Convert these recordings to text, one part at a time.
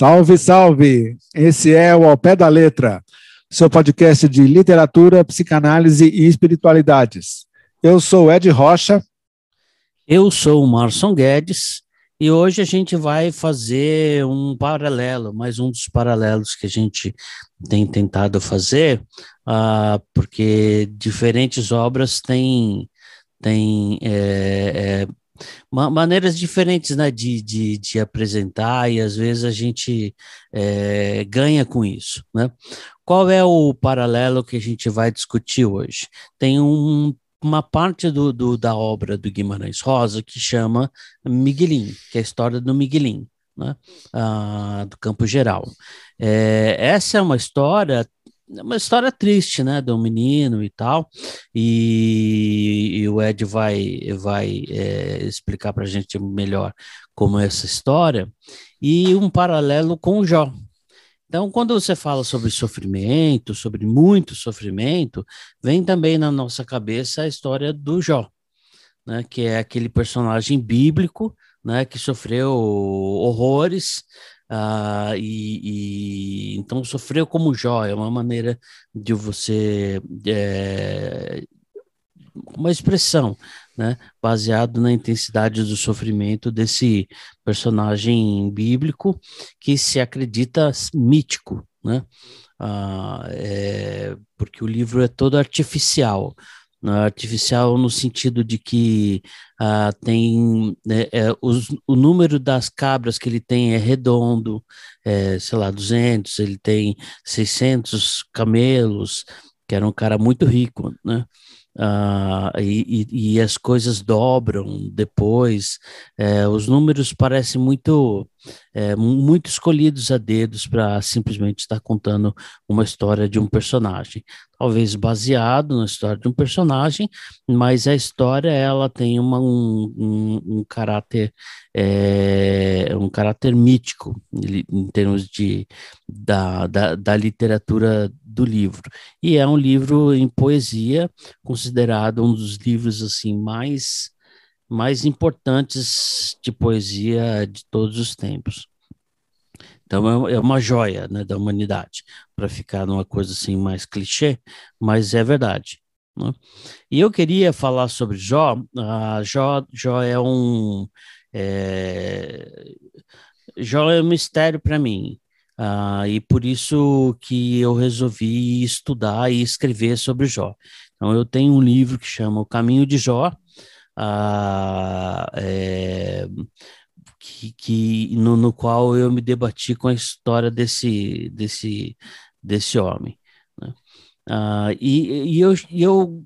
Salve, salve! Esse é o Ao Pé da Letra, seu podcast de literatura, psicanálise e espiritualidades. Eu sou Ed Rocha. Eu sou o Marson Guedes e hoje a gente vai fazer um paralelo, mais um dos paralelos que a gente tem tentado fazer, uh, porque diferentes obras têm, têm é, é, maneiras diferentes né, de, de, de, apresentar e às vezes a gente é, ganha com isso. Né? Qual é o paralelo que a gente vai discutir hoje? Tem um, uma parte do, do, da obra do Guimarães Rosa que chama Miguelin, que é a história do Miguelin. Né, ah, do Campo Geral. É, essa é uma história uma história triste, né, um menino e tal, e, e o Ed vai, vai é, explicar para a gente melhor como é essa história, e um paralelo com o Jó. Então, quando você fala sobre sofrimento, sobre muito sofrimento, vem também na nossa cabeça a história do Jó, né, que é aquele personagem bíblico, né, que sofreu horrores, Uh, e, e, então sofreu como Jó é uma maneira de você é, uma expressão né baseado na intensidade do sofrimento desse personagem bíblico que se acredita mítico né? Uh, é, porque o livro é todo artificial artificial no sentido de que uh, tem né, é, os, o número das cabras que ele tem é redondo, é, sei lá, 200, ele tem 600 camelos, que era um cara muito rico, né? Uh, e, e, as coisas dobram depois. É, os números parecem muito, é, muito escolhidos a dedos para simplesmente estar contando uma história de um personagem. Talvez baseado na história de um personagem, mas a história ela tem uma, um, um, um caráter é, um caráter mítico em termos de, da, da, da literatura do livro. E é um livro em poesia, considerado um dos livros assim mais mais importantes de poesia de todos os tempos. Então é, é uma joia né, da humanidade, para ficar numa coisa assim mais clichê, mas é verdade. Né? E eu queria falar sobre Jó. Uh, Jó, Jó é um é, Jó é um mistério para mim. Uh, e por isso que eu resolvi estudar e escrever sobre Jó. Então, eu tenho um livro que chama O Caminho de Jó, é, que, que no, no, qual eu me debati com a história desse, desse, desse homem. Né? Uh, e, e, eu, eu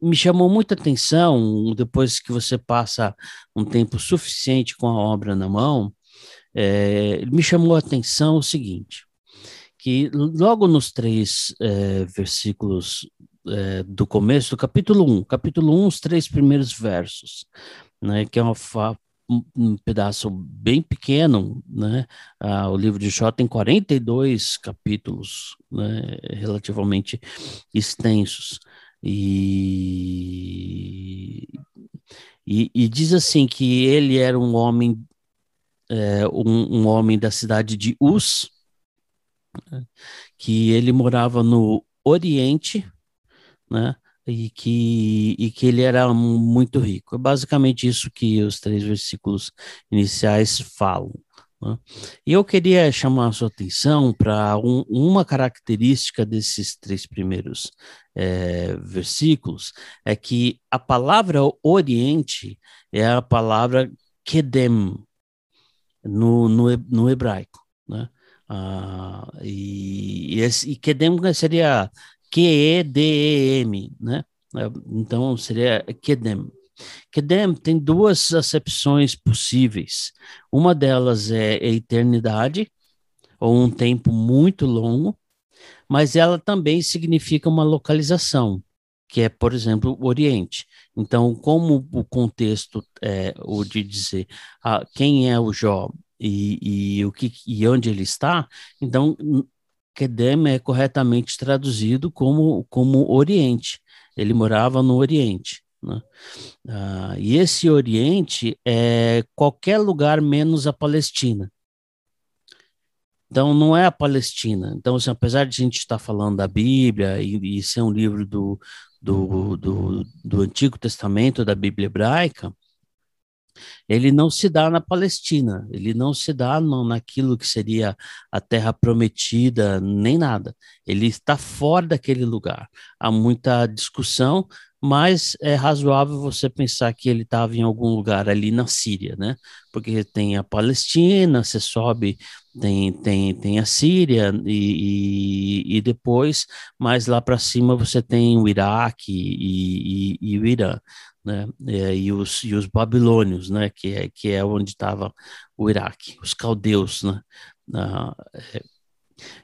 me chamou muita atenção, depois que você passa um tempo suficiente com a obra na mão, é, me chamou a atenção o seguinte, que logo nos três é, versículos é, do começo do capítulo 1, capítulo 1, os três primeiros versos, né, que é uma, um pedaço bem pequeno, né? Ah, o livro de Jó tem 42 capítulos, né? relativamente extensos. E, e, e, diz assim que ele era um homem é, um, um, homem da cidade de Us, que ele morava no Oriente, né? E que, e que ele era muito rico. É basicamente isso que os três versículos iniciais falam. Né? E eu queria chamar a sua atenção para um, uma característica desses três primeiros é, versículos, é que a palavra Oriente é a palavra Kedem, no, no, no hebraico, né? Ah, e, e, esse, e Kedem seria Q-E-D-E-M, né? Então seria Kedem. Kedem tem duas acepções possíveis. Uma delas é eternidade, ou um tempo muito longo, mas ela também significa uma localização que é, por exemplo, o Oriente. Então, como o contexto é o de dizer ah, quem é o Jó e, e, o que, e onde ele está, então Kedem é corretamente traduzido como, como Oriente. Ele morava no Oriente. Né? Ah, e esse Oriente é qualquer lugar menos a Palestina. Então, não é a Palestina. Então, assim, apesar de a gente estar falando da Bíblia e, e ser um livro do, do, do, do Antigo Testamento, da Bíblia hebraica, ele não se dá na Palestina, ele não se dá no, naquilo que seria a terra prometida, nem nada. Ele está fora daquele lugar. Há muita discussão, mas é razoável você pensar que ele estava em algum lugar ali na Síria, né? Porque tem a Palestina, você sobe, tem, tem, tem a Síria, e, e, e depois, mais lá para cima, você tem o Iraque e, e, o Irã né, é, e, os, e os babilônios, né, que é, que é onde estava o Iraque, os caldeus, né, ah, é,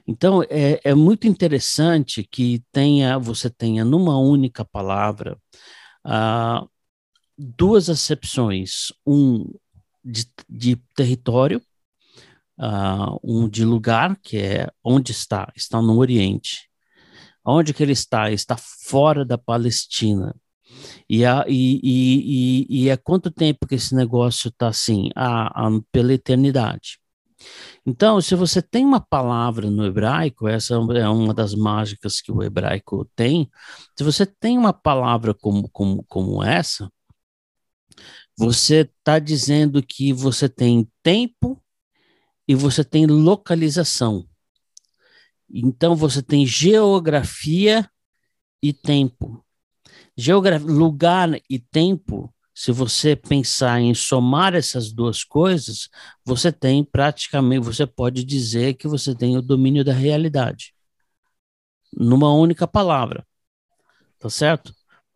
então é, é muito interessante que tenha você tenha numa única palavra ah, duas acepções, um de, de território, ah, um de lugar que é onde está, está no Oriente, onde que ele está, está fora da Palestina, e, a, e, e, e, e há quanto tempo que esse negócio está assim? Ah, ah, pela eternidade. Então, se você tem uma palavra no hebraico, essa é uma das mágicas que o hebraico tem. Se você tem uma palavra como, como, como essa, você está dizendo que você tem tempo e você tem localização. Então, você tem geografia e tempo. Geografia, lugar e tempo, se você pensar em somar essas duas coisas, você tem praticamente, você pode dizer que você tem o domínio da realidade. Numa única palavra. Tá certo?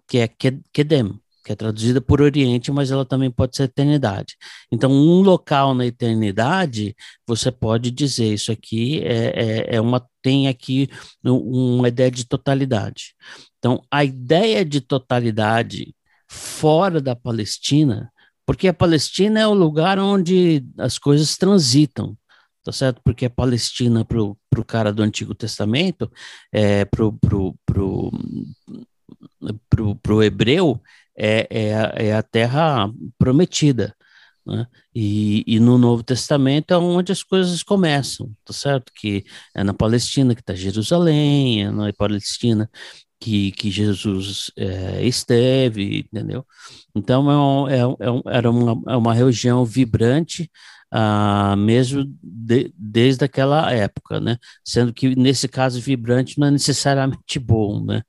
Que é Kedem, que é traduzida por Oriente, mas ela também pode ser eternidade. Então, um local na eternidade, você pode dizer isso aqui é, é, é uma tem aqui uma ideia de totalidade. Então, a ideia de totalidade fora da Palestina, porque a Palestina é o lugar onde as coisas transitam, tá certo? Porque a Palestina, para o cara do Antigo Testamento, é, para o pro, pro, pro, pro hebreu, é, é, é a terra prometida. Né? E, e, no Novo Testamento é onde as coisas começam, tá certo? Que é na Palestina que está Jerusalém, é na Palestina que, que Jesus é, esteve, entendeu? Então, é, um, é, um, é era uma, é uma região vibrante, ah, mesmo de, desde aquela época, né? Sendo que, nesse caso, vibrante não é necessariamente bom, né?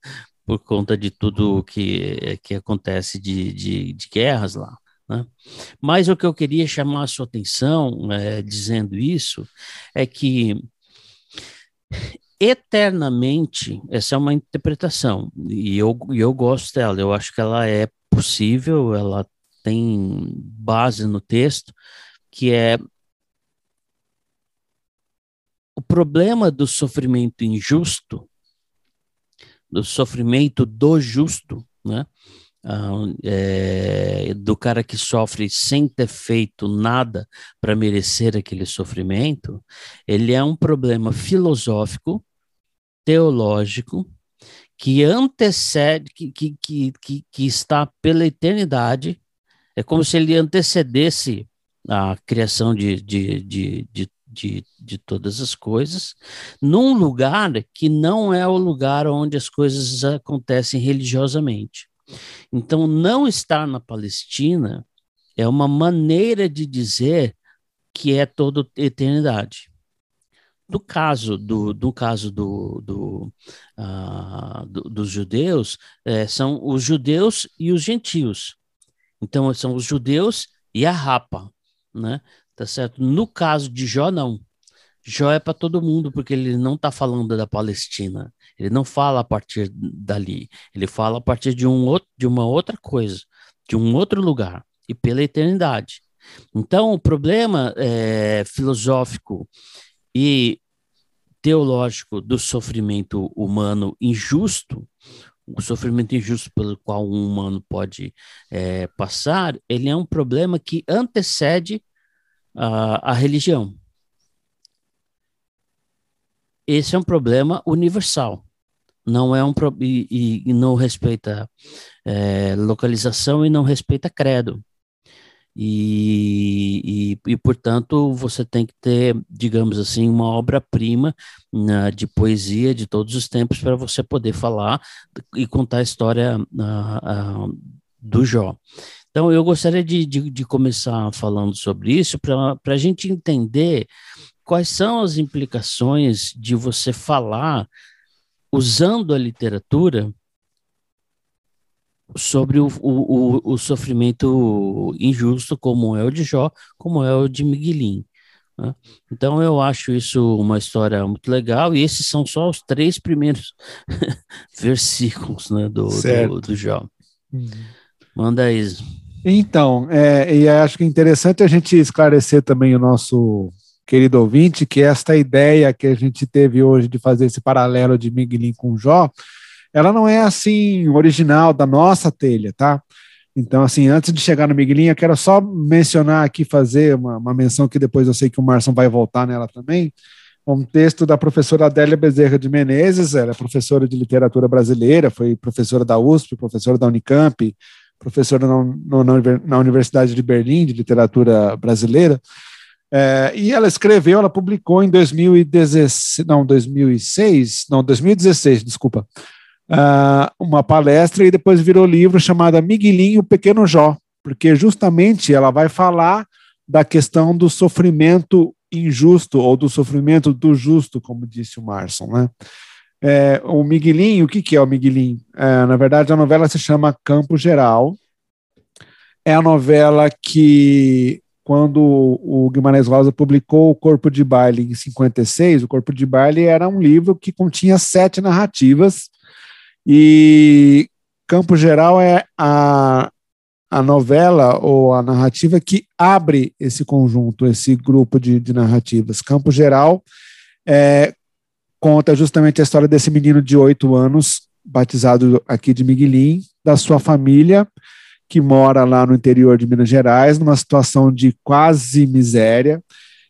Por conta de tudo que, que acontece de, de, de guerras lá. Né? Mas o que eu queria chamar a sua atenção, é, dizendo isso, é que eternamente, essa é uma interpretação, e eu, eu gosto dela, eu acho que ela é possível, ela tem base no texto, que é o problema do sofrimento injusto, do sofrimento do justo, né? É, do cara que sofre sem ter feito nada para merecer aquele sofrimento, ele é um problema filosófico, teológico, que antecede, que, que, que, que, que está pela eternidade, é como se ele antecedesse a criação de, de, de, de, de, de todas as coisas, num lugar que não é o lugar onde as coisas acontecem religiosamente. Então, não estar na Palestina é uma maneira de dizer que é toda eternidade. No caso do, do caso do, do, uh, do dos judeus, é, são os judeus e os gentios. Então, são os judeus e a rapa, né? Tá certo? No caso de Jó, não. Jó é para todo mundo, porque ele não está falando da Palestina. Ele não fala a partir dali. Ele fala a partir de, um outro, de uma outra coisa, de um outro lugar e pela eternidade. Então, o problema é, filosófico e teológico do sofrimento humano injusto, o sofrimento injusto pelo qual um humano pode é, passar, ele é um problema que antecede a, a religião esse é um problema universal. Não é um e, e não respeita é, localização e não respeita credo. e, e, e, portanto, você tem que ter, digamos assim, uma obra-prima né, de poesia de todos os tempos para você poder falar e contar a história uh, uh, do Jó. Então, eu gostaria de, de, de começar falando sobre isso para a gente entender quais são as implicações de você falar usando a literatura sobre o, o, o, sofrimento injusto, como é o de Jó, como é o de Miguelim. Né? Então, eu acho isso uma história muito legal, e esses são só os três primeiros versículos né, do, do, do, Jó. Uhum. Manda aí. Então, é, e acho que é interessante a gente esclarecer também o nosso querido ouvinte que esta ideia que a gente teve hoje de fazer esse paralelo de Miguelim com Jó, ela não é assim original da nossa telha, tá? Então, assim, antes de chegar no Miguelinho, eu quero só mencionar aqui, fazer uma, uma menção que depois eu sei que o Marson vai voltar nela também, um texto da professora Adélia Bezerra de Menezes, ela é professora de literatura brasileira, foi professora da USP, professora da Unicamp, professora na, na, na Universidade de Berlim de literatura brasileira, é, e ela escreveu, ela publicou em 2016, não, 2006, não, 2016, desculpa, uh, uma palestra e depois virou livro chamado Miguelinho Pequeno Jó, porque justamente ela vai falar da questão do sofrimento injusto ou do sofrimento do justo, como disse o Marson, né? É, o Miguelinho, o que, que é o Miguelinho? É, na verdade, a novela se chama Campo Geral. É a novela que, quando o Guimarães Rosa publicou O Corpo de Baile em 56, o Corpo de Baile era um livro que continha sete narrativas e Campo Geral é a, a novela ou a narrativa que abre esse conjunto, esse grupo de, de narrativas. Campo Geral é, conta justamente a história desse menino de oito anos, batizado aqui de Miguelim, da sua família, que mora lá no interior de Minas Gerais, numa situação de quase miséria.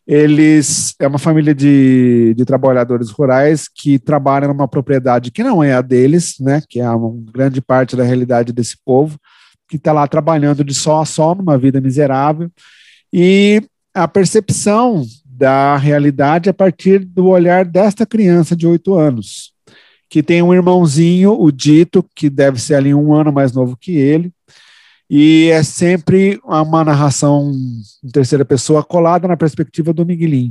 Eles é uma família de, de trabalhadores rurais que trabalham numa propriedade que não é a deles, né, que é uma grande parte da realidade desse povo, que está lá trabalhando de sol a sol numa vida miserável. E a percepção da realidade a partir do olhar desta criança de oito anos, que tem um irmãozinho, o Dito, que deve ser ali um ano mais novo que ele, e é sempre uma narração em terceira pessoa colada na perspectiva do Miguelin.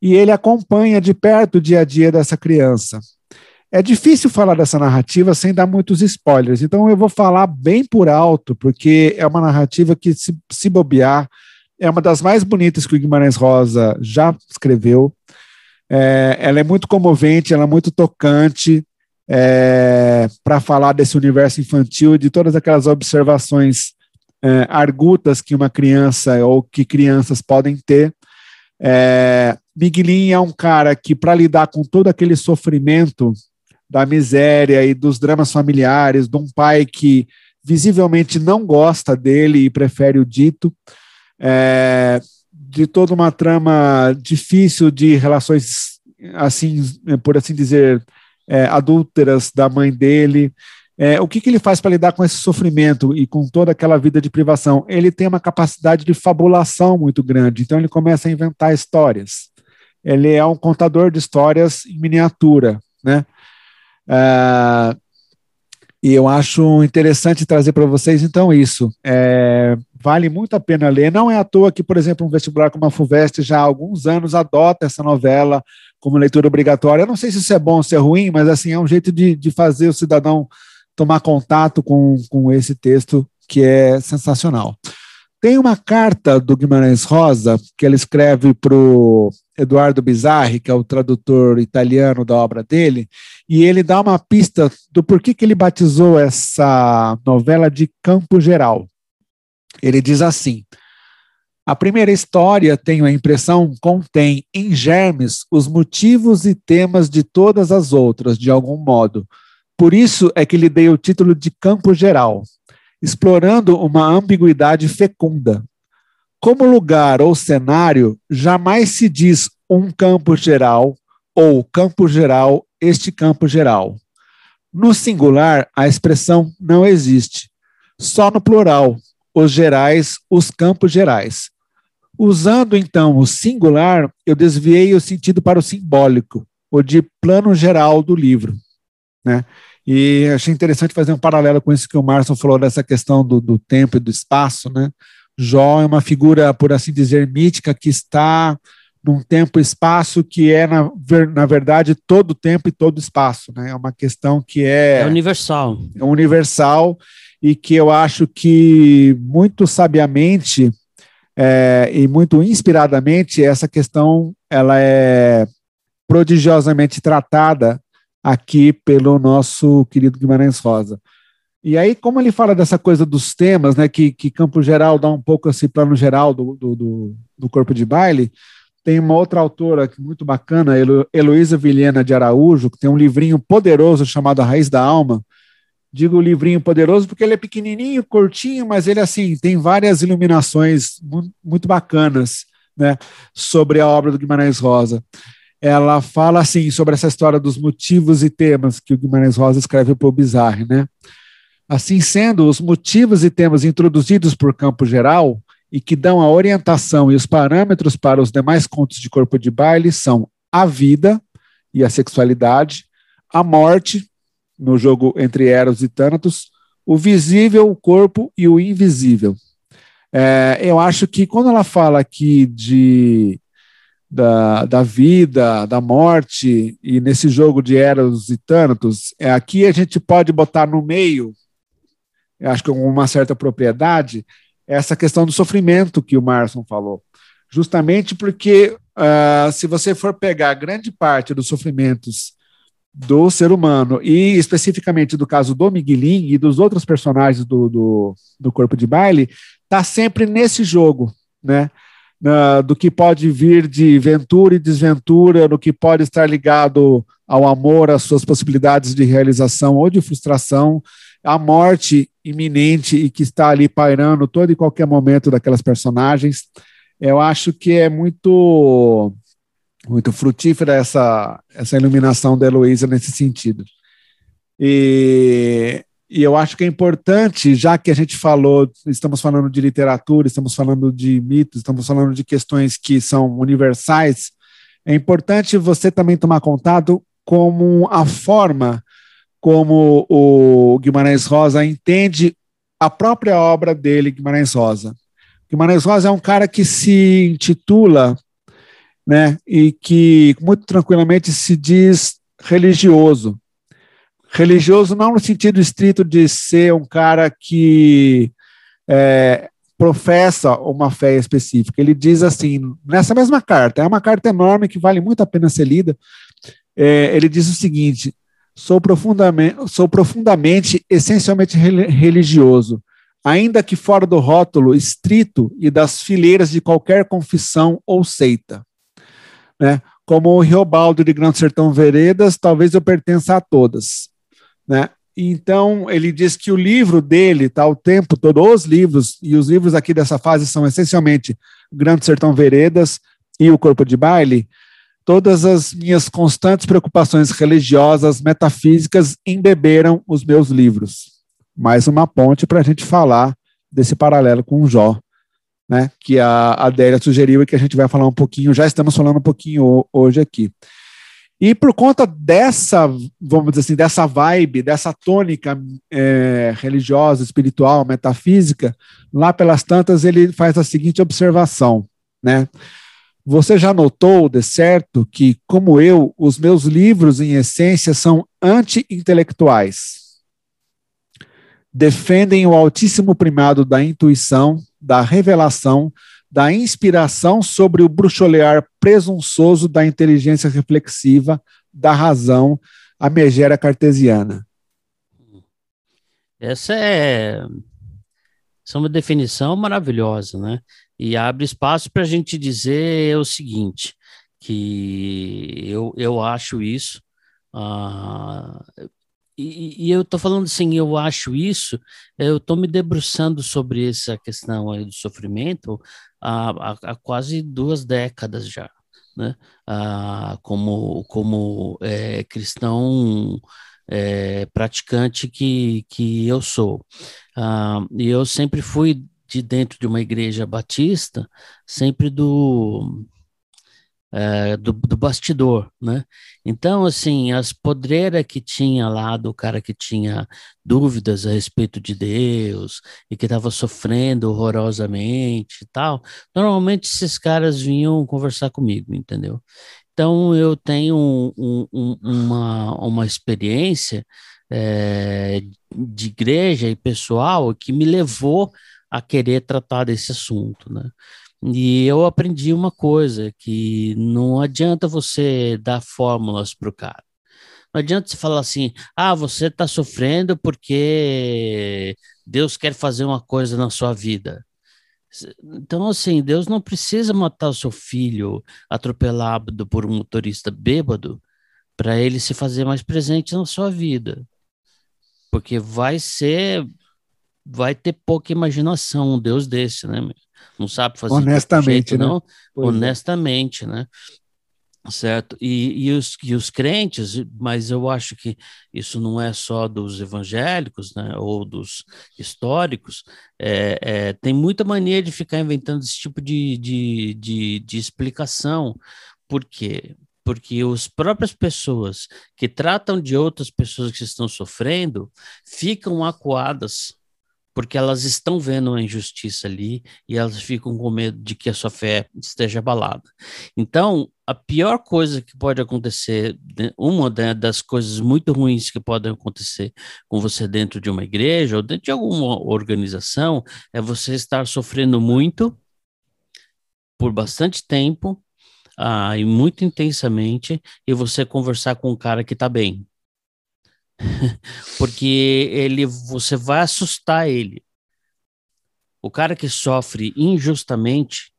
E ele acompanha de perto o dia a dia dessa criança. É difícil falar dessa narrativa sem dar muitos spoilers, então eu vou falar bem por alto, porque é uma narrativa que, se, se bobear, é uma das mais bonitas que o Guimarães Rosa já escreveu. É, ela é muito comovente, ela é muito tocante, é, para falar desse universo infantil e de todas aquelas observações é, argutas que uma criança ou que crianças podem ter. É, Miguelin é um cara que, para lidar com todo aquele sofrimento da miséria e dos dramas familiares, de um pai que visivelmente não gosta dele e prefere o dito, é, de toda uma trama difícil de relações, assim, por assim dizer, é, adúlteras da mãe dele. É, o que, que ele faz para lidar com esse sofrimento e com toda aquela vida de privação? Ele tem uma capacidade de fabulação muito grande, então ele começa a inventar histórias. Ele é um contador de histórias em miniatura, né? É, e eu acho interessante trazer para vocês, então, isso. É, vale muito a pena ler. Não é à toa que, por exemplo, um vestibular como a FUVEST já há alguns anos adota essa novela como leitura obrigatória. Eu não sei se isso é bom ou se é ruim, mas assim, é um jeito de, de fazer o cidadão tomar contato com, com esse texto que é sensacional. Tem uma carta do Guimarães Rosa que ele escreve para o Eduardo Bizzarri, que é o tradutor italiano da obra dele, e ele dá uma pista do porquê que ele batizou essa novela de Campo Geral. Ele diz assim: a primeira história, tenho a impressão, contém em germes os motivos e temas de todas as outras, de algum modo. Por isso é que lhe dei o título de Campo Geral, explorando uma ambiguidade fecunda. Como lugar ou cenário, jamais se diz um campo geral ou campo geral, este campo geral. No singular, a expressão não existe. Só no plural, os gerais, os campos gerais. Usando então o singular, eu desviei o sentido para o simbólico, o de plano geral do livro. Né? E achei interessante fazer um paralelo com isso que o Márcio falou dessa questão do, do tempo e do espaço. Né? Jó é uma figura, por assim dizer, mítica que está num tempo e espaço que é, na, na verdade, todo tempo e todo espaço. Né? É uma questão que é. É universal. É universal e que eu acho que muito sabiamente é, e muito inspiradamente essa questão ela é prodigiosamente tratada aqui pelo nosso querido Guimarães Rosa. E aí, como ele fala dessa coisa dos temas, né, que, que Campo Geral dá um pouco esse plano geral do, do, do corpo de baile, tem uma outra autora muito bacana, Helo, Heloísa Vilhena de Araújo, que tem um livrinho poderoso chamado A Raiz da Alma. Digo livrinho poderoso porque ele é pequenininho, curtinho, mas ele assim tem várias iluminações muito, bacanas, né, sobre a obra do Guimarães Rosa. Ela fala assim sobre essa história dos motivos e temas que o Guimarães Rosa escreve para o Bizarre, né? Assim sendo, os motivos e temas introduzidos por Campo Geral e que dão a orientação e os parâmetros para os demais contos de corpo de baile são a vida e a sexualidade, a morte, no jogo entre Eros e Thanatos, o visível, o corpo e o invisível. É, eu acho que quando ela fala aqui de da, da vida, da morte, e nesse jogo de Eros e Thanatos, é, aqui a gente pode botar no meio acho que com uma certa propriedade, essa questão do sofrimento que o Marson falou. Justamente porque, uh, se você for pegar grande parte dos sofrimentos do ser humano, e especificamente do caso do Miguelin e dos outros personagens do, do, do Corpo de Baile, está sempre nesse jogo, né? Uh, do que pode vir de ventura e desventura, no que pode estar ligado ao amor, às suas possibilidades de realização ou de frustração, a morte iminente e que está ali pairando todo e qualquer momento daquelas personagens. Eu acho que é muito muito frutífera essa, essa iluminação da Heloísa nesse sentido. E, e eu acho que é importante, já que a gente falou, estamos falando de literatura, estamos falando de mitos, estamos falando de questões que são universais, é importante você também tomar contato como a forma como o Guimarães Rosa entende a própria obra dele, Guimarães Rosa. Guimarães Rosa é um cara que se intitula, né, e que muito tranquilamente se diz religioso. Religioso não no sentido estrito de ser um cara que é, professa uma fé específica. Ele diz assim, nessa mesma carta, é uma carta enorme que vale muito a pena ser lida. É, ele diz o seguinte: Sou profundamente, sou profundamente, essencialmente religioso, ainda que fora do rótulo estrito e das fileiras de qualquer confissão ou seita. Né? Como o Riobaldo de Grande Sertão Veredas, talvez eu pertença a todas. Né? Então, ele diz que o livro dele está o tempo todo, os livros, e os livros aqui dessa fase são essencialmente Grande Sertão Veredas e o Corpo de Baile, Todas as minhas constantes preocupações religiosas, metafísicas, embeberam os meus livros. Mais uma ponte para a gente falar desse paralelo com o Jó, né, que a Adélia sugeriu e que a gente vai falar um pouquinho, já estamos falando um pouquinho hoje aqui. E por conta dessa, vamos dizer assim, dessa vibe, dessa tônica é, religiosa, espiritual, metafísica, lá pelas tantas ele faz a seguinte observação, né? Você já notou, de certo, que, como eu, os meus livros, em essência, são anti-intelectuais. Defendem o altíssimo primado da intuição, da revelação, da inspiração sobre o bruxolear presunçoso da inteligência reflexiva, da razão, a megera cartesiana. Essa é, essa é uma definição maravilhosa, né? e abre espaço para a gente dizer o seguinte, que eu, eu acho isso, uh, e, e, eu estou falando assim, eu acho isso, eu estou me debruçando sobre essa questão aí do sofrimento há, há, há quase duas décadas já, né? Uh, como como é, cristão é, praticante que, que eu sou. Uh, e eu sempre fui de dentro de uma igreja batista, sempre do é, do, do, bastidor, né? Então, assim, as podreiras que tinha lá do cara que tinha dúvidas a respeito de Deus e que estava sofrendo horrorosamente e tal, normalmente esses caras vinham conversar comigo, entendeu? Então, eu tenho um, um, uma, uma experiência é, de igreja e pessoal que me levou a querer tratar desse assunto, né? E eu aprendi uma coisa, que não adianta você dar fórmulas para o cara. Não adianta você falar assim, ah, você está sofrendo porque Deus quer fazer uma coisa na sua vida. Então, assim, Deus não precisa matar o seu filho atropelado por um motorista bêbado para ele se fazer mais presente na sua vida. Porque vai ser, vai ter pouca imaginação um Deus desse, né? Não sabe fazer honestamente, jeito, né? não, pois é. honestamente, é. né? Certo? E, e, os, e os crentes, mas eu acho que isso não é só dos evangélicos, né? Ou dos históricos, é, é, tem muita mania de ficar inventando esse tipo de, de, de, de explicação. Por quê? porque as próprias pessoas que tratam de outras pessoas que estão sofrendo ficam acuadas porque elas estão vendo uma injustiça ali e elas ficam com medo de que a sua fé esteja abalada. Então, a pior coisa que pode acontecer, né, uma das coisas muito ruins que podem acontecer com você dentro de uma igreja ou dentro de alguma organização, é você estar sofrendo muito por bastante tempo ah, e muito intensamente e você conversar com um cara que está bem. porque ele você vai assustar ele. O cara que sofre injustamente,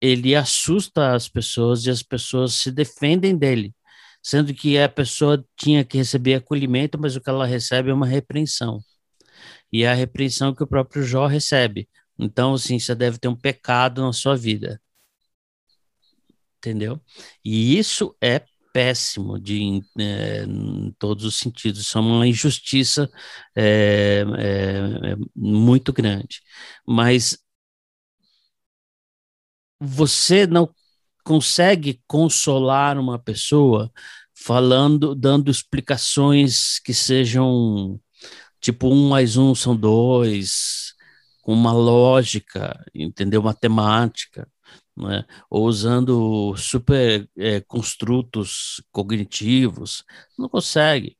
ele assusta as pessoas e as pessoas se defendem dele, sendo que a pessoa tinha que receber acolhimento, mas o que ela recebe é uma repreensão. E é a repreensão que o próprio Jó recebe. Então, assim, você deve ter um pecado na sua vida. Entendeu? E isso é péssimo de, é, em todos os sentidos. Isso é uma injustiça é, é, muito grande. Mas você não consegue consolar uma pessoa falando, dando explicações que sejam tipo um mais um são dois, com uma lógica, entendeu? Matemática né? ou usando super é, construtos cognitivos, não consegue,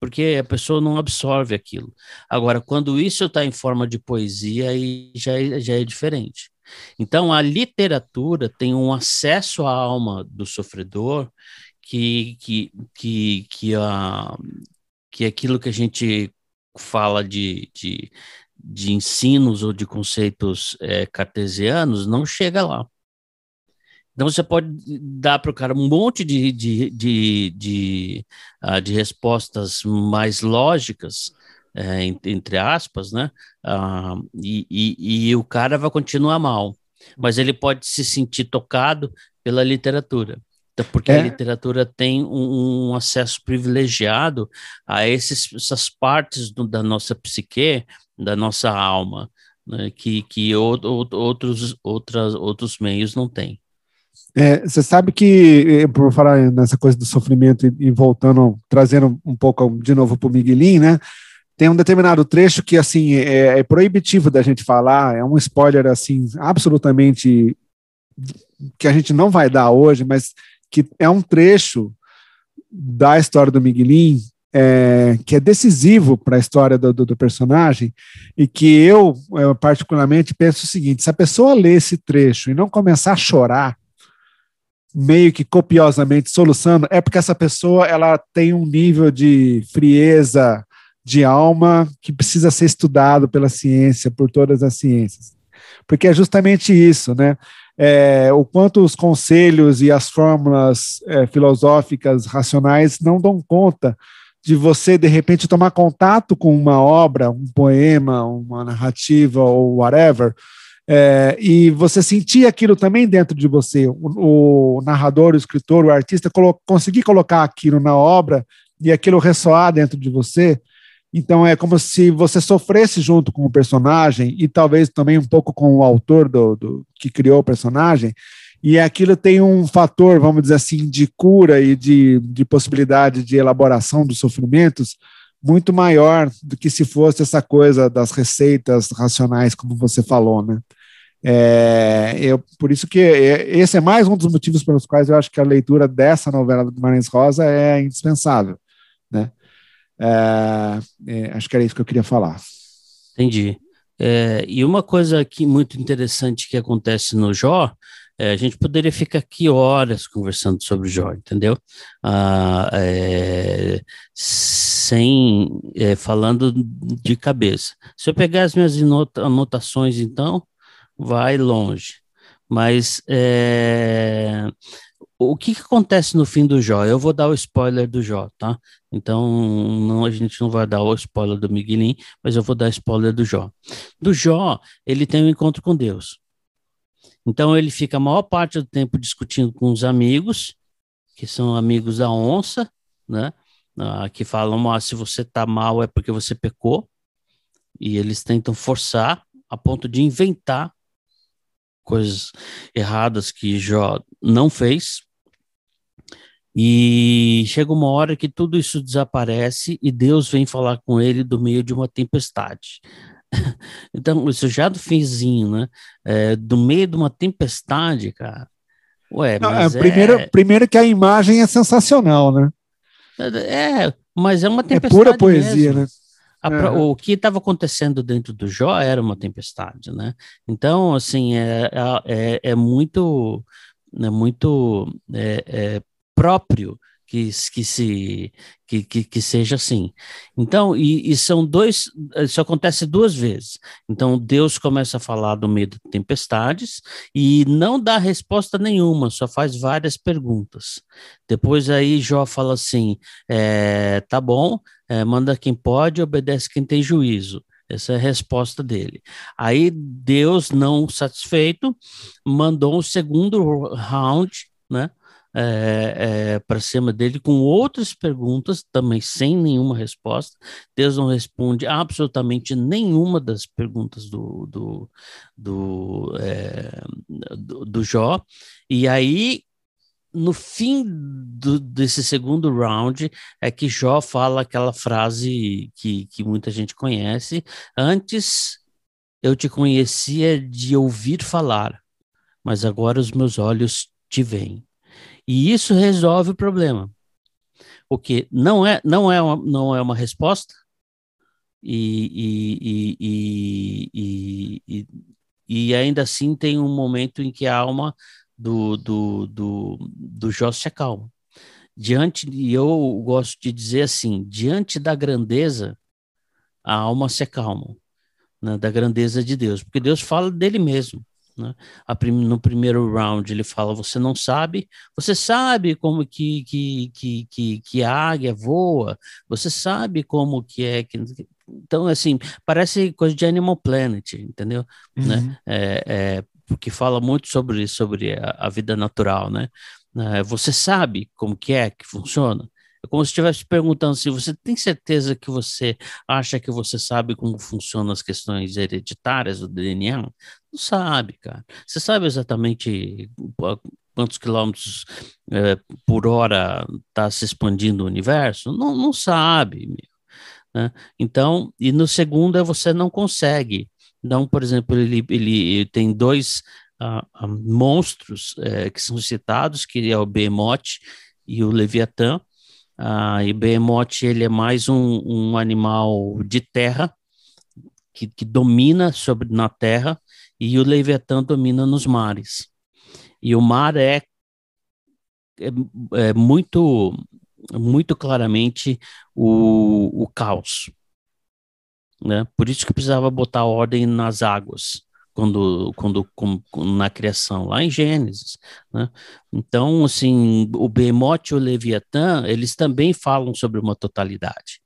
porque a pessoa não absorve aquilo. Agora, quando isso está em forma de poesia, aí já, é, já é diferente. Então, a literatura tem um acesso à alma do sofredor que, que, que, que, a, que aquilo que a gente fala de, de de ensinos ou de conceitos é, cartesianos não chega lá. Então você pode dar para o cara um monte de, de, de, de, uh, de respostas mais lógicas, é, entre aspas, né? Uh, e, e, e, o cara vai continuar mal, mas ele pode se sentir tocado pela literatura. Então, porque é. a literatura tem um, um, acesso privilegiado a esses, essas partes do, da nossa psique, da nossa alma, né, que, que outros, outras, outros meios não têm. É, você sabe que, eh, por falar nessa coisa do sofrimento e, e voltando, trazendo um pouco de novo para o Miguelinho, né? Tem um determinado trecho que, assim, é, é, proibitivo da gente falar, é um spoiler, assim, absolutamente que a gente não vai dar hoje, mas que é um trecho da história do Miguelinho é, que é decisivo para a história do, do, do, personagem e que eu, eu, particularmente, penso o seguinte: se a pessoa ler esse trecho e não começar a chorar, meio que copiosamente soluçando, é porque essa pessoa ela tem um nível de frieza de alma que precisa ser estudado pela ciência, por todas as ciências. Porque é justamente isso, né? É, o quanto os conselhos e as fórmulas é, filosóficas racionais não dão conta de você, de repente, tomar contato com uma obra, um poema, uma narrativa ou whatever, é, e você sentir aquilo também dentro de você, o, o narrador, o escritor, o artista, colo conseguir colocar aquilo na obra e aquilo ressoar dentro de você, Então é como se você sofresse junto com o personagem e talvez também um pouco com o autor do, do que criou o personagem. E aquilo tem um fator, vamos dizer assim, de cura e de, de possibilidade de elaboração dos sofrimentos muito maior do que se fosse essa coisa das receitas racionais, como você falou, né? É, eu, por isso que é, esse é mais um dos motivos pelos quais eu acho que a leitura dessa novela do Guimarães Rosa é indispensável, né? É, é, acho que era isso que eu queria falar. Entendi. É, e uma coisa aqui muito interessante que acontece no Jó, é, a gente poderia ficar aqui horas conversando sobre o Jó, entendeu? Ah, é, sem é, falando de cabeça. Se eu pegar as minhas anotações, então, vai longe. Mas é, o que, que, acontece no fim do Jó? Eu vou dar o spoiler do Jó, tá? Então, não, a gente não vai dar o spoiler do Miguelin, mas eu vou dar spoiler do Jó. Do Jó, ele tem um encontro com Deus. Então, ele fica a maior parte do tempo discutindo com os amigos, que são amigos da onça, né? Ah, que falam, ah, se você tá mal é porque você pecou. E eles tentam forçar a ponto de inventar coisas erradas que Jó não fez e chega uma hora que tudo isso desaparece e Deus vem falar com ele do meio de uma tempestade. então, isso já do finzinho, né? É, do meio de uma tempestade, cara. Ué, mas é, primeiro, é... primeiro que a imagem é sensacional, né? É, mas é uma tempestade. É pura poesia, mesmo. né? A, o que estava acontecendo dentro do Jó era uma tempestade, né? Então, assim, é, é, é muito, é muito é, é próprio que, que se que, que, que, seja assim. Então, e, e, são dois, isso acontece duas vezes. Então, Deus começa a falar do meio de tempestades e não dá resposta nenhuma, só faz várias perguntas. Depois aí Jó fala assim: é, tá bom, é, manda quem pode, obedece quem tem juízo. Essa é a resposta dele. Aí Deus, não satisfeito, mandou um segundo round, né? É, é, para cima dele com outras perguntas, também sem nenhuma resposta. Deus não responde absolutamente nenhuma das perguntas do, do, do, é, do, do Jó. E aí, no fim do, desse segundo round, é que Jó fala aquela frase que, que muita gente conhece: Antes eu te conhecia de ouvir falar, mas agora os meus olhos te veem. E isso resolve o problema. O que não é, não é, uma, não é uma resposta, e, e, e, e, ainda assim tem um momento em que a alma do, do, do, do Jó se acalma. Diante, e eu gosto de dizer assim, diante da grandeza, a alma se acalma, né, da grandeza de Deus, porque Deus fala dele mesmo. Né? Prim no primeiro round ele fala: você não sabe, você sabe como que, que, que, que, que a águia voa, você sabe como que é. Que... Então, assim, parece coisa de Animal Planet, entendeu? Né? Uhum. Né? É, é, porque fala muito sobre, sobre a, a vida natural, né? É, você sabe como que é que funciona? É como se estivesse perguntando se você tem certeza que você acha que você sabe como funcionam as questões hereditárias do DNA? Não sabe, cara. Você sabe exatamente quantos quilômetros é, por hora está se expandindo o universo? Não, não sabe. Né? Então, e no segundo é você não consegue. Então, por exemplo, ele, ele tem dois uh, uh, monstros uh, que são citados, que é o Behemoth e o Leviatã, ah, e Behemoth ele é mais um, um animal de terra que, que, domina sobre na terra e o Leviatã domina nos mares. E o mar é, é, é muito muito claramente o, o caos. Né? Por isso que precisava botar ordem nas águas quando, quando, com, na criação, lá em Gênesis. Né? Então, assim, o Behemoth e o Leviatã, eles também falam sobre uma totalidade.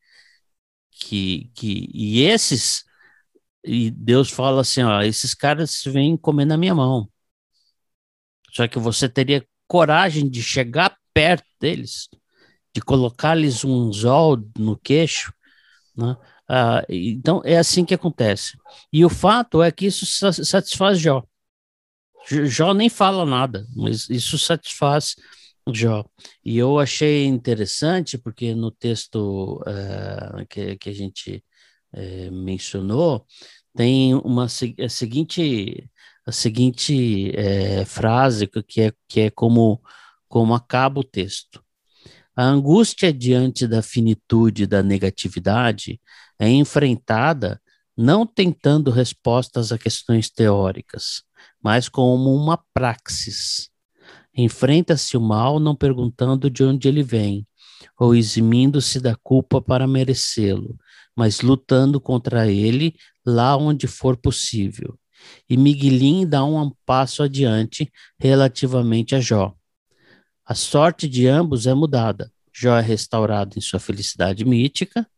Que, que, e esses, e Deus fala assim, ó, esses caras vêm comer na minha mão. Só que você teria coragem de chegar perto deles, de colocar-lhes um anzol no queixo, né? Uh, então, é assim que acontece. E o fato é que isso satisfaz Jó. Jó nem fala nada, mas isso satisfaz Jó. E eu achei interessante, porque no texto uh, que, que a gente uh, mencionou, tem uma a seguinte, a seguinte uh, frase que é, que é como, como acaba o texto. A angústia diante da finitude da negatividade é enfrentada não tentando respostas a questões teóricas, mas como uma praxis. Enfrenta-se o mal não perguntando de onde ele vem, ou eximindo-se da culpa para merecê-lo, mas lutando contra ele lá onde for possível. E Miguelin dá um passo adiante relativamente a Jó. A sorte de ambos é mudada. Jó é restaurado em sua felicidade mítica.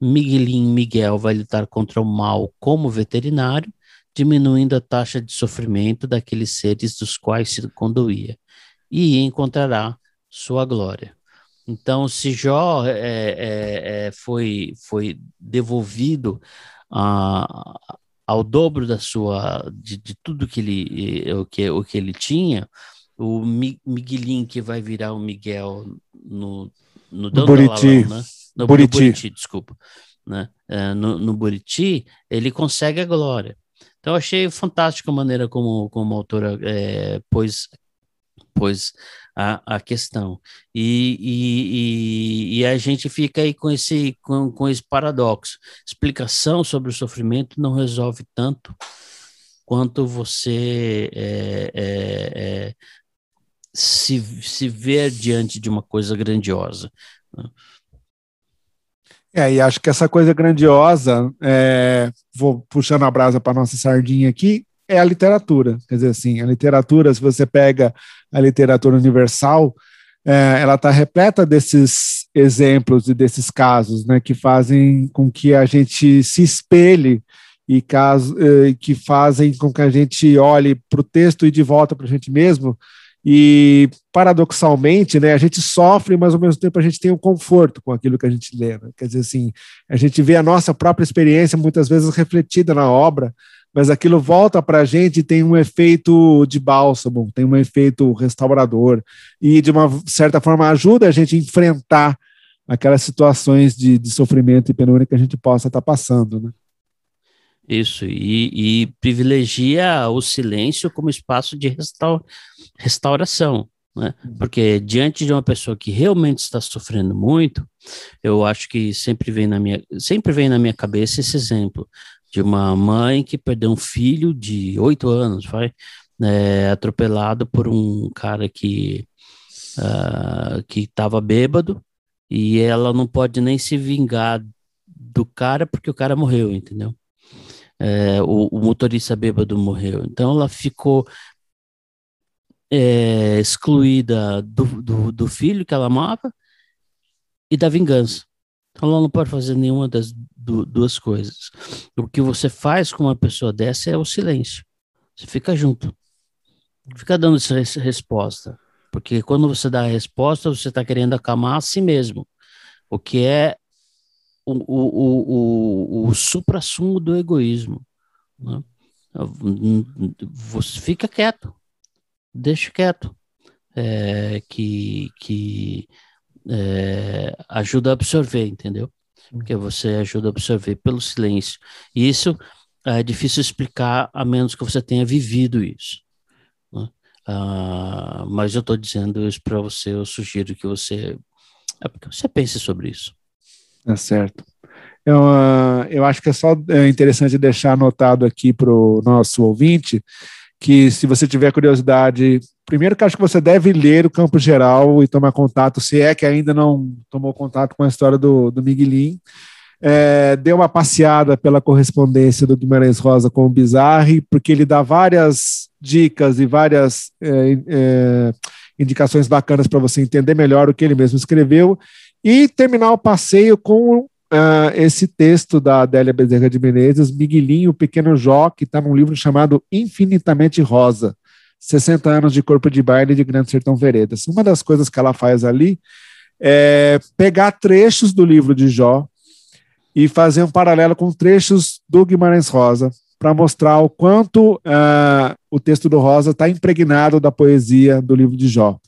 Miguelin Miguel vai lutar contra o mal como veterinário, diminuindo a taxa de sofrimento daqueles seres dos quais se conduía, e encontrará sua glória. Então, se Jó é, é, é, foi, foi devolvido a, ao dobro da sua de, de tudo que ele o que, o que ele tinha, o Miguelin que vai virar o Miguel no, no, Buriti. né? No, Buriti. no Buriti, desculpa. Né? É, no, no Buriti, ele consegue a glória. Então, eu achei fantástica a maneira como, como a autora é, pôs, pôs a, a questão. E, e, e, e, a gente fica aí com esse, com, com esse paradoxo. Explicação sobre o sofrimento não resolve tanto quanto você é, é, é se, se ver diante de uma coisa grandiosa. Né? É, e acho que essa coisa grandiosa, é, vou puxando a brasa para nossa sardinha aqui, é a literatura. Quer dizer, assim, a literatura, se você pega a literatura universal, é, ela está repleta desses exemplos e desses casos, né, que fazem com que a gente se espelhe e caso, que fazem com que a gente olhe para o texto e de volta para a gente mesmo e, paradoxalmente, né, a gente sofre, mas ao mesmo tempo a gente tem um conforto com aquilo que a gente lê. Né? Quer dizer, assim, a gente vê a nossa própria experiência muitas vezes refletida na obra, mas aquilo volta para a gente e tem um efeito de bálsamo, tem um efeito restaurador, e de uma certa forma ajuda a gente a enfrentar aquelas situações de, de sofrimento e penúria que a gente possa estar tá passando. Né? Isso, e, e, privilegia o silêncio como espaço de restaur, restauração, né? Uhum. Porque diante de uma pessoa que realmente está sofrendo muito, eu acho que sempre vem na minha, sempre vem na minha cabeça esse exemplo de uma mãe que perdeu um filho de oito anos, vai, é, atropelado por um cara que uh, que estava bêbado e ela não pode nem se vingar do cara porque o cara morreu, entendeu? É, o, o, motorista bêbado morreu. Então ela ficou é, excluída do, do, do, filho que ela amava e da vingança. Então ela não pode fazer nenhuma das du, duas coisas. O que você faz com uma pessoa dessa é o silêncio. Você fica junto. Fica dando essa resposta. Porque quando você dá a resposta, você está querendo acalmar a si mesmo. O que é o, o, o, o supra-sumo do egoísmo. Né? Você fica quieto, deixa quieto, é, que, que é, ajuda a absorver, entendeu? Porque você ajuda a absorver pelo silêncio. E isso é difícil explicar a menos que você tenha vivido isso. Né? Ah, mas eu estou dizendo isso para você, eu sugiro que você, é porque você pense sobre isso. É certo. Eu, uh, eu acho que é só é interessante deixar anotado aqui para o nosso ouvinte que, se você tiver curiosidade, primeiro que acho que você deve ler o campo geral e tomar contato, se é que ainda não tomou contato com a história do, do Miguelin. É, dê uma passeada pela correspondência do Guimarães Rosa com o Bizarre, porque ele dá várias dicas e várias é, é, indicações bacanas para você entender melhor o que ele mesmo escreveu e terminar o passeio com uh, esse texto da Adélia Bezerra de Menezes, Miguelinho, o Pequeno Jó, que está num livro chamado Infinitamente Rosa, 60 anos de corpo de baile de Grande Sertão Veredas. Uma das coisas que ela faz ali é pegar trechos do livro de Jó e fazer um paralelo com trechos do Guimarães Rosa, para mostrar o quanto uh, o texto do Rosa está impregnado da poesia do livro de Jó.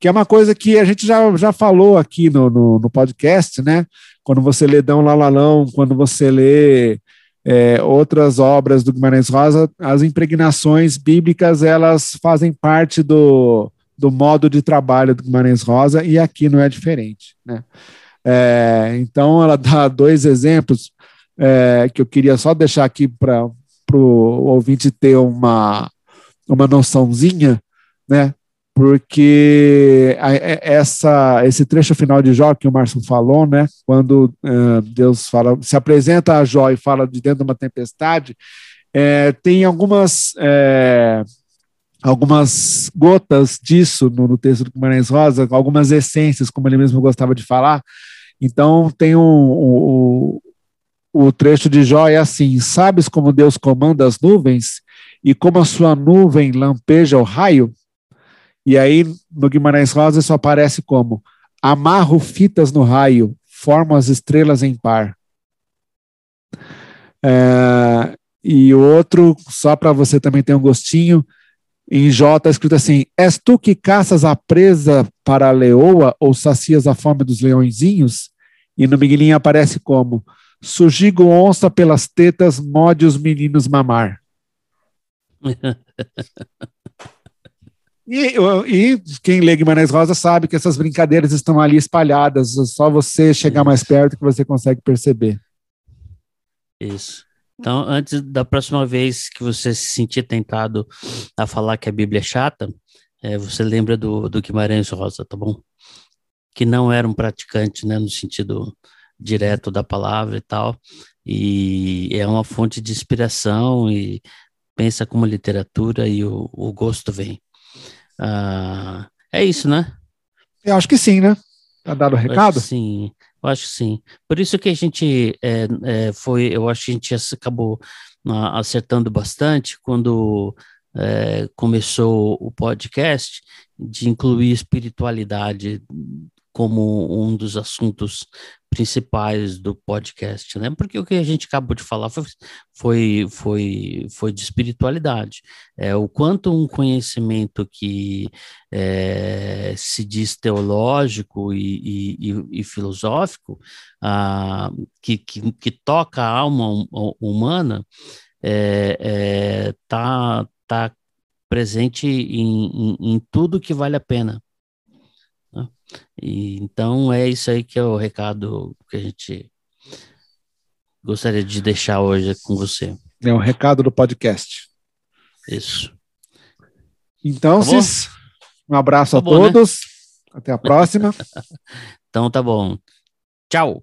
Que é uma coisa que a gente já, já falou aqui no, no, no podcast, né? Quando você lê Dão Lalalão, quando você lê é, outras obras do Guimarães Rosa, as impregnações bíblicas elas fazem parte do, do modo de trabalho do Guimarães Rosa e aqui não é diferente. Né? É, então, ela dá dois exemplos é, que eu queria só deixar aqui para o ouvinte ter uma, uma noçãozinha, né? Porque essa, esse trecho final de Jó que o Márcio falou, né, quando uh, Deus fala, se apresenta a Jó e fala de dentro de uma tempestade, é, tem algumas é, algumas gotas disso no, no, texto do Guimarães Rosa, algumas essências, como ele mesmo gostava de falar. Então tem um, um, um, o trecho de Jó é assim: sabes como Deus comanda as nuvens e como a sua nuvem lampeja o raio? E aí, no Guimarães Rosa, isso aparece como: amarro fitas no raio, formo as estrelas em par. É, e outro, só para você também ter um gostinho, em J está escrito assim: És tu que caças a presa para a leoa ou sacias a fome dos leõezinhos? E no Miguelinho aparece como: Sugigo onça pelas tetas, mode os meninos mamar. E, e, quem lê Guimarães Rosa sabe que essas brincadeiras estão ali espalhadas, só você chegar mais perto que você consegue perceber. Isso. Então, antes da próxima vez que você se sentir tentado a falar que a Bíblia é chata, é, você lembra do, do Guimarães Rosa, tá bom? Que não era um praticante, né, no sentido direto da palavra e tal, e é uma fonte de inspiração e pensa como literatura e o, o gosto vem. Ah, é isso, né? Eu acho que sim, né? Tá dado o recado? sim, eu acho que sim. Por isso que a gente é, é, foi, eu acho que a gente acabou uh, acertando bastante quando é, começou o podcast de incluir espiritualidade como um dos assuntos principais do podcast, né? Porque o que a gente acabou de falar foi, foi, foi, foi de espiritualidade. É, o quanto um conhecimento que é, se diz teológico e, e, e filosófico, ah, que, que, que, toca a alma humana, é, é, tá, tá presente em, em, em tudo que vale a pena. E, então é isso aí que é o recado que a gente gostaria de deixar hoje com você. É o recado do podcast. Isso. Então, tá um abraço tá a bom, né? todos. Né? Até a próxima. então tá bom. Tchau.